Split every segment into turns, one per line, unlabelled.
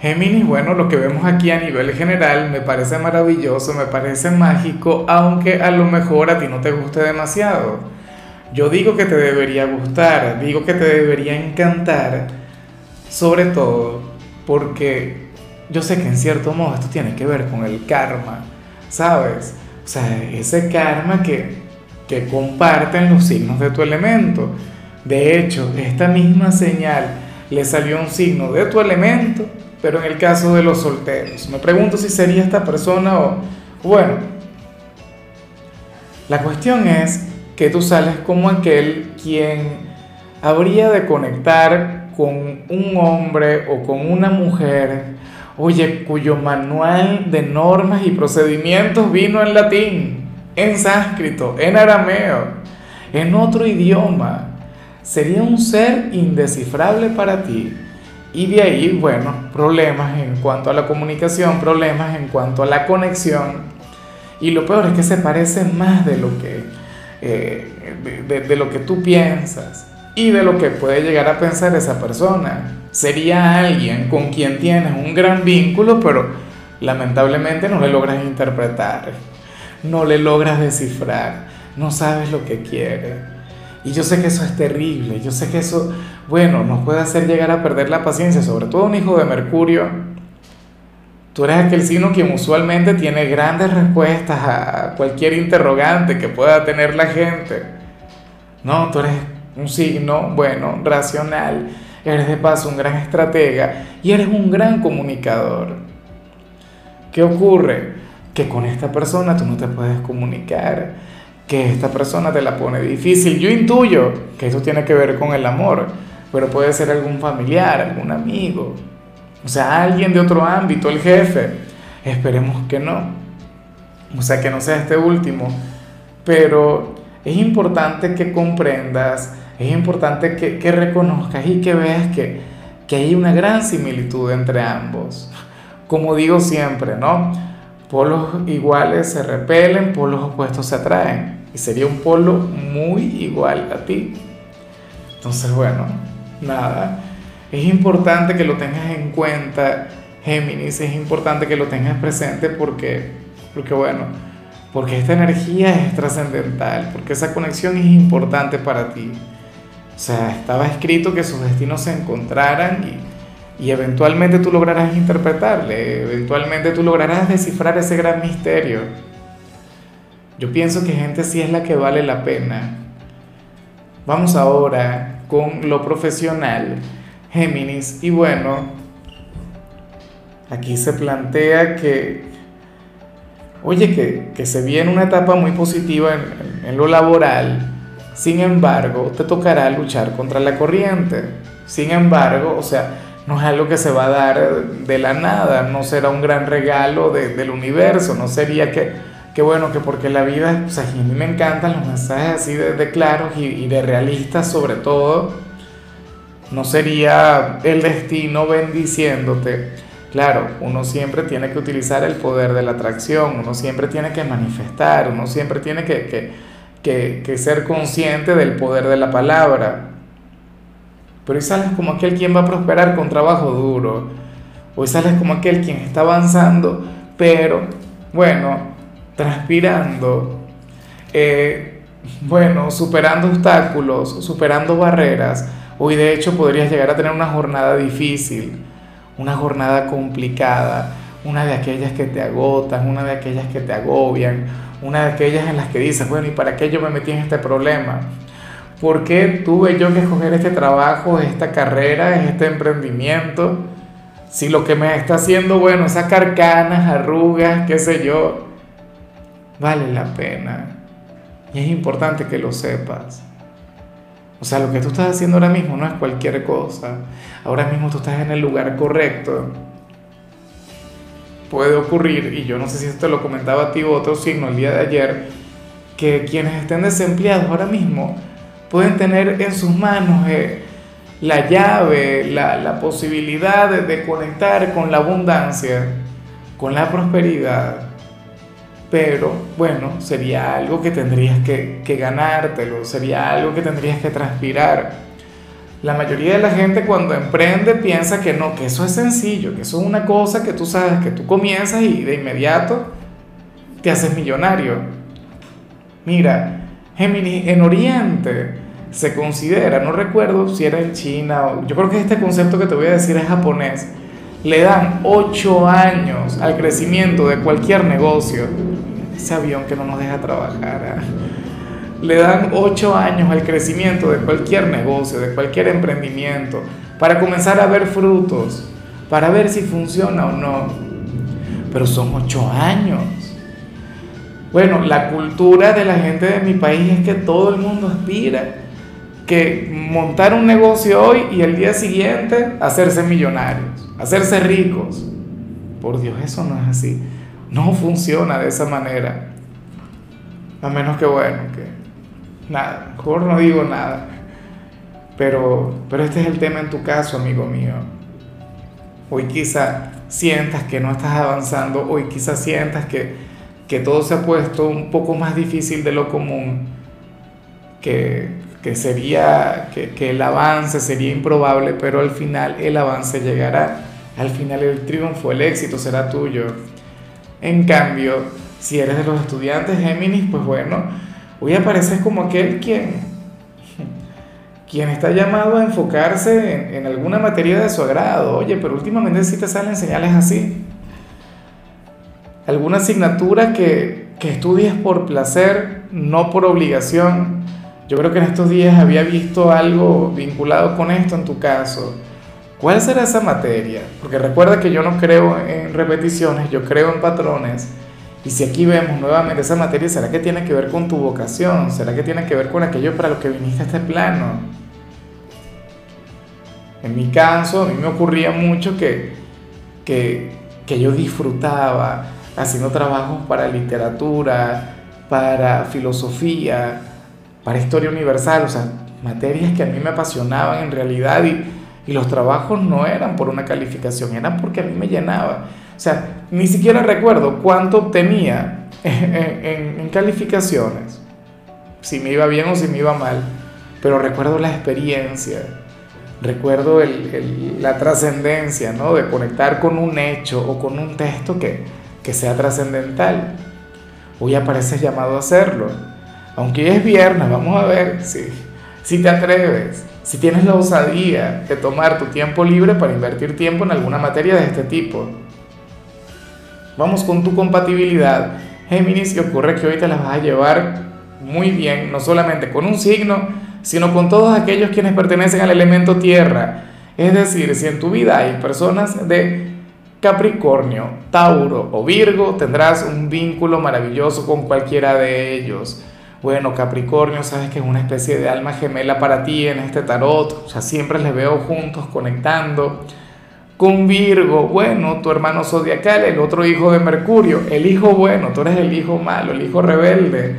Géminis, bueno, lo que vemos aquí a nivel general me parece maravilloso, me parece mágico, aunque a lo mejor a ti no te guste demasiado. Yo digo que te debería gustar, digo que te debería encantar, sobre todo porque yo sé que en cierto modo esto tiene que ver con el karma, ¿sabes? O sea, ese karma que, que comparten los signos de tu elemento. De hecho, esta misma señal le salió un signo de tu elemento pero en el caso de los solteros, me pregunto si sería esta persona o... Bueno, la cuestión es que tú sales como aquel quien habría de conectar con un hombre o con una mujer, oye, cuyo manual de normas y procedimientos vino en latín, en sánscrito, en arameo, en otro idioma. Sería un ser indescifrable para ti y de ahí, bueno, problemas en cuanto a la comunicación, problemas en cuanto a la conexión. Y lo peor es que se parece más de lo que, eh, de, lo que tú piensas y de lo que puede llegar a pensar esa persona. Sería alguien con quien tienes un gran vínculo, pero lamentablemente no le logras interpretar, no le logras descifrar, no sabes lo que quiere. Y yo sé que eso es terrible, yo sé que eso, bueno, nos puede hacer llegar a perder la paciencia, sobre todo un hijo de Mercurio. Tú eres aquel signo quien usualmente tiene grandes respuestas a cualquier interrogante que pueda tener la gente. No, tú eres un signo, bueno, racional, eres de paso un gran estratega y eres un gran comunicador. ¿Qué ocurre? Que con esta persona tú no te puedes comunicar que esta persona te la pone difícil. Yo intuyo que eso tiene que ver con el amor, pero puede ser algún familiar, algún amigo, o sea, alguien de otro ámbito, el jefe. Esperemos que no. O sea, que no sea este último. Pero es importante que comprendas, es importante que, que reconozcas y que veas que, que hay una gran similitud entre ambos. Como digo siempre, ¿no? Polos iguales se repelen, polos opuestos se atraen y sería un polo muy igual a ti. Entonces, bueno, nada, es importante que lo tengas en cuenta, Géminis, es importante que lo tengas presente porque, porque bueno, porque esta energía es trascendental, porque esa conexión es importante para ti. O sea, estaba escrito que sus destinos se encontraran y, y eventualmente tú lograrás interpretarle, eventualmente tú lograrás descifrar ese gran misterio. Yo pienso que gente sí es la que vale la pena. Vamos ahora con lo profesional, Géminis. Y bueno, aquí se plantea que, oye, que, se viene una etapa muy positiva en, en lo laboral. Sin embargo, te tocará luchar contra la corriente. Sin embargo, o sea, no es algo que se va a dar de la nada, no será un gran regalo del universo, no sería que Qué bueno que porque la vida, sea, a mí me encantan los mensajes así de, claros y, de realistas sobre todo. No sería el destino bendiciéndote. Claro, uno siempre tiene que utilizar el poder de la atracción, uno siempre tiene que manifestar, uno siempre tiene que, que, que ser consciente del poder de la palabra. Pero hoy sales como aquel quien va a prosperar con trabajo duro. Hoy sales como aquel quien está avanzando, pero bueno, transpirando, eh, bueno, superando obstáculos, superando barreras, hoy de hecho podrías llegar a tener una jornada difícil, una jornada complicada, una de aquellas que te agotan, una de aquellas que te agobian, una de aquellas en las que dices, bueno, ¿y para qué yo me metí en este problema? ¿Por qué tuve yo que escoger este trabajo, esta carrera, este emprendimiento? Si lo que me está haciendo, bueno, es sacar canas, arrugas, qué sé yo, vale la pena. Y es importante que lo sepas. O sea, lo que tú estás haciendo ahora mismo no es cualquier cosa. Ahora mismo tú estás en el lugar correcto. puede ocurrir, y yo no sé si esto lo comentaba a ti o otro signo el día de ayer, que quienes estén desempleados ahora mismo pueden tener en sus manos eh, la llave, la, posibilidad de, conectar con la abundancia, con la prosperidad. Pero bueno, sería algo que tendrías que, que ganártelo, sería algo que tendrías que transpirar. La mayoría de la gente cuando emprende piensa que no, que eso es sencillo, que eso es una cosa que tú sabes, que tú comienzas y de inmediato te haces millonario. Mira, Géminis, en Oriente se considera, no recuerdo si era en China yo creo que este concepto que te voy a decir es japonés, le dan 8 años al crecimiento de cualquier negocio. Ese avión que no nos deja trabajar. ¿ah? le dan ocho años al crecimiento de cualquier negocio, de cualquier emprendimiento, para comenzar a ver frutos, para ver si funciona o no. Pero son ocho años. Bueno, la cultura de la gente de mi país es que todo el mundo aspira que montar un negocio hoy y el día siguiente hacerse millonarios, hacerse ricos. Por Dios, eso no es así. No funciona de esa manera. A menos que, bueno, que nada, mejor no digo nada. Pero, pero este es el tema en tu caso, amigo mío. Hoy quizá sientas que no estás avanzando, hoy quizá sientas que, que todo se ha puesto un poco más difícil de lo común, que, que sería, que, que el avance sería improbable, pero al final el avance llegará, al final el triunfo, el éxito será tuyo. En cambio, si eres de los estudiantes Géminis, pues bueno, Hoy apareces como aquel quien, quien está llamado a enfocarse en, alguna materia de su agrado. Oye, pero últimamente sí te salen señales así. Alguna asignatura que, que estudies por placer, no por obligación. Yo creo que en estos días había visto algo vinculado con esto en tu caso. ¿Cuál será esa materia? Porque recuerda que yo no creo en repeticiones, yo creo en patrones. Y si aquí vemos nuevamente esa materia, ¿será que tiene que ver con tu vocación? ¿Será que tiene que ver con aquello para lo que viniste a este plano? En mi caso, a mí me ocurría mucho que, que, que yo disfrutaba haciendo trabajos para literatura, para filosofía, para historia universal, o sea, materias que a mí me apasionaban en realidad y, y los trabajos no eran por una calificación, eran porque a mí me llenaba. O sea, ni siquiera recuerdo cuánto obtenía en, calificaciones, si me iba bien o si me iba mal, pero recuerdo la experiencia, recuerdo la trascendencia, ¿no? De conectar con un hecho o con un texto que, que sea trascendental. Hoy apareces llamado a hacerlo. Aunque es viernes, vamos a ver si, si te atreves, si tienes la osadía de tomar tu tiempo libre para invertir tiempo en alguna materia de este tipo. Vamos con tu compatibilidad. Géminis, que ocurre que hoy te las vas a llevar muy bien, no solamente con un signo, sino con todos aquellos quienes pertenecen al elemento tierra. Es decir, si en tu vida hay personas de Capricornio, Tauro o Virgo, tendrás un vínculo maravilloso con cualquiera de ellos. Bueno, Capricornio, sabes que es una especie de alma gemela para ti en este tarot, o sea, siempre les veo juntos conectando con Virgo, bueno, tu hermano zodiacal, el otro hijo de Mercurio, el hijo bueno, tú eres el hijo malo, el hijo rebelde.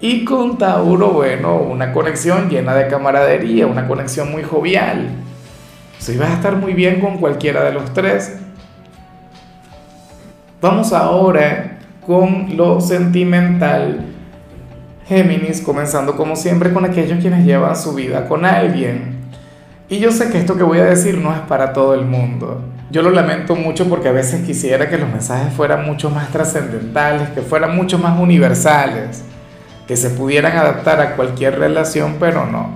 Y con Tauro, bueno, una conexión llena de camaradería, una conexión muy jovial. Si vas a estar muy bien con cualquiera de los tres. Vamos ahora con lo sentimental. Géminis, comenzando como siempre con aquellos quienes llevan su vida con alguien. Y yo sé que esto que voy a decir no es para todo el mundo. Yo lo lamento mucho porque a veces quisiera que los mensajes fueran mucho más trascendentales, que fueran mucho más universales, que se pudieran adaptar a cualquier relación, pero no.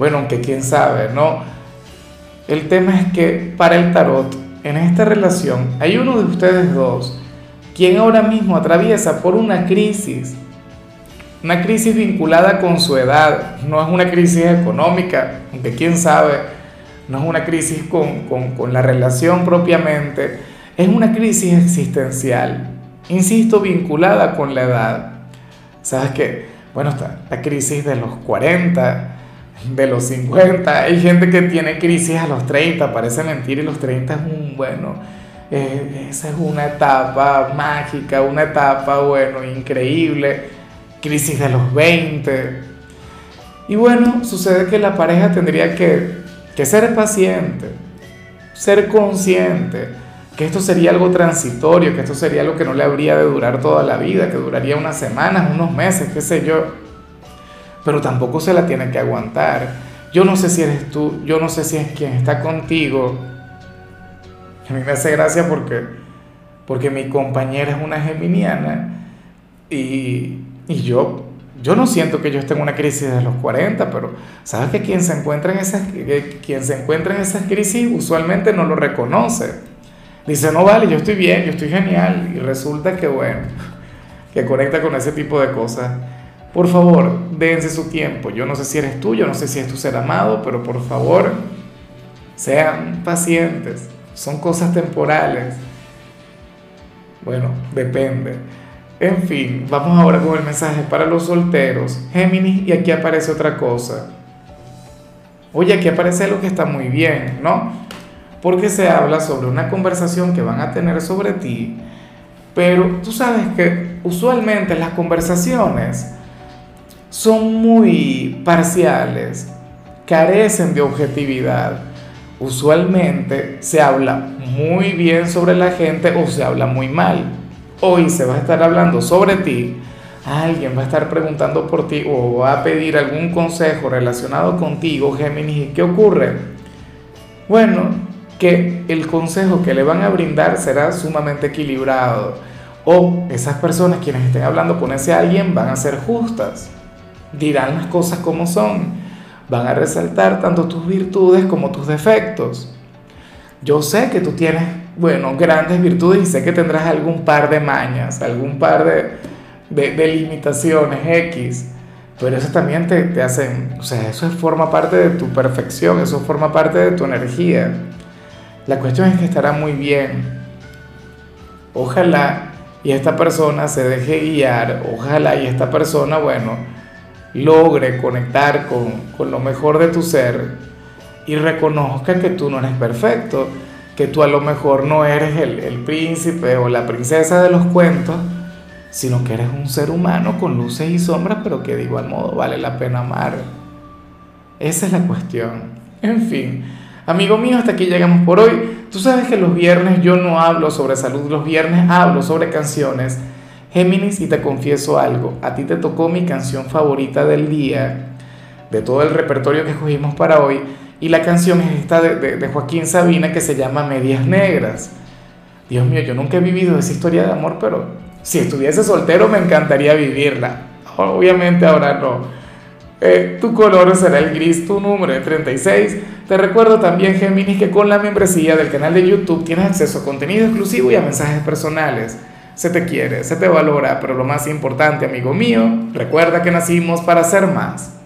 Bueno, aunque quién sabe, ¿no? El tema es que para el tarot, en esta relación, hay uno de ustedes dos quien ahora mismo atraviesa por una crisis una crisis vinculada con su edad, no es una crisis económica, aunque quién sabe, no es una crisis con, la relación propiamente, es una crisis existencial, insisto, vinculada con la edad. ¿Sabes qué? Bueno, está la crisis de los 40, de los 50, hay gente que tiene crisis a los 30, parece mentir, y los 30 es un, bueno, eh, esa es una etapa mágica, una etapa, bueno, increíble, crisis de los 20. Y bueno, sucede que la pareja tendría que, que ser paciente, ser consciente, que esto sería algo transitorio, que esto sería algo que no le habría de durar toda la vida, que duraría unas semanas, unos meses, qué sé yo. Pero tampoco se la tiene que aguantar. Yo no sé si eres tú, yo no sé si es quien está contigo. A mí me hace gracia porque, porque mi compañera es una geminiana y, y yo, yo no siento que yo esté en una crisis de los 40, pero sabes que quien se encuentra en esas, quien se encuentra en esas crisis usualmente no lo reconoce dice, no vale, yo estoy bien, yo estoy genial. Y resulta que, bueno, que conecta con ese tipo de cosas. Por favor, dense su tiempo. Yo no sé si eres tú, yo no sé si es tu ser amado, pero por favor, sean pacientes. Son cosas temporales. Bueno, depende. En fin, vamos ahora con el mensaje para los solteros. Géminis, y aquí aparece otra cosa. Oye, aquí aparece algo que está muy bien, ¿no? porque se habla sobre una conversación que van a tener sobre ti, pero tú sabes que usualmente las conversaciones son muy parciales, carecen de objetividad. Usualmente se habla muy bien sobre la gente o se habla muy mal. Hoy se va a estar hablando sobre ti, alguien va a estar preguntando por ti o va a pedir algún consejo relacionado contigo, Géminis. ¿Y qué ocurre? Bueno, que el consejo que le van a brindar será sumamente equilibrado. O esas personas quienes estén hablando con ese alguien van a ser justas, dirán las cosas como son, van a resaltar tanto tus virtudes como tus defectos. Yo sé que tú tienes, bueno, grandes virtudes y sé que tendrás algún par de mañas, algún par de, de, limitaciones X, pero eso también te, te hacen, o sea, eso forma parte de tu perfección, eso forma parte de tu energía. La cuestión es que estará muy bien. Ojalá y esta persona se deje guiar, ojalá y esta persona, bueno, logre conectar con, lo mejor de tu ser y reconozca que tú no eres perfecto, que tú a lo mejor no eres el, el príncipe o la princesa de los cuentos, sino que eres un ser humano con luces y sombras, pero que de igual modo vale la pena amar. Esa es la cuestión. En fin. Amigo mío, hasta aquí llegamos por hoy. Tú sabes que los viernes yo no hablo sobre salud, los viernes hablo sobre canciones. Géminis, y te confieso algo, a ti te tocó mi canción favorita del día, de todo el repertorio que escogimos para hoy, y la canción es esta de, Joaquín Sabina que se llama Medias Negras. Dios mío, yo nunca he vivido esa historia de amor, pero si estuviese soltero me encantaría vivirla. Obviamente ahora no. Eh, tu color será el gris, tu número es 36. Te recuerdo también, Géminis, que con la membresía del canal de YouTube tienes acceso a contenido exclusivo y a mensajes personales. Se te quiere, se te valora, pero lo más importante, amigo mío, recuerda que nacimos para ser más.